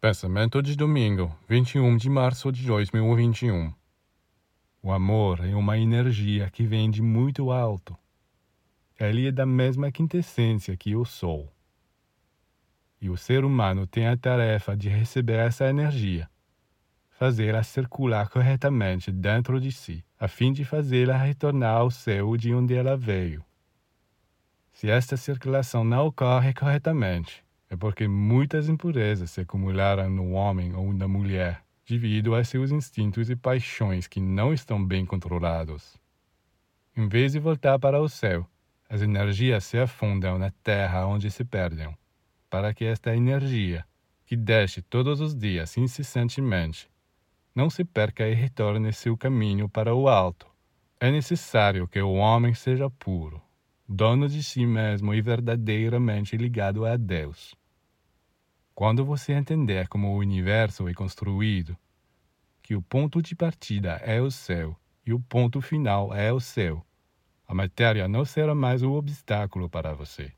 Pensamento de domingo, 21 de março de 2021. O amor é uma energia que vem de muito alto. Ele é da mesma quintessência que o Sol. E o ser humano tem a tarefa de receber essa energia, fazê-la circular corretamente dentro de si, a fim de fazê-la retornar ao céu de onde ela veio. Se esta circulação não ocorre corretamente, é porque muitas impurezas se acumularam no homem ou na mulher devido a seus instintos e paixões que não estão bem controlados. Em vez de voltar para o céu, as energias se afundam na terra onde se perdem, para que esta energia, que desce todos os dias incessantemente, não se perca e retorne seu caminho para o alto. É necessário que o homem seja puro, dono de si mesmo e verdadeiramente ligado a Deus. Quando você entender como o universo é construído, que o ponto de partida é o céu e o ponto final é o céu, a matéria não será mais o obstáculo para você.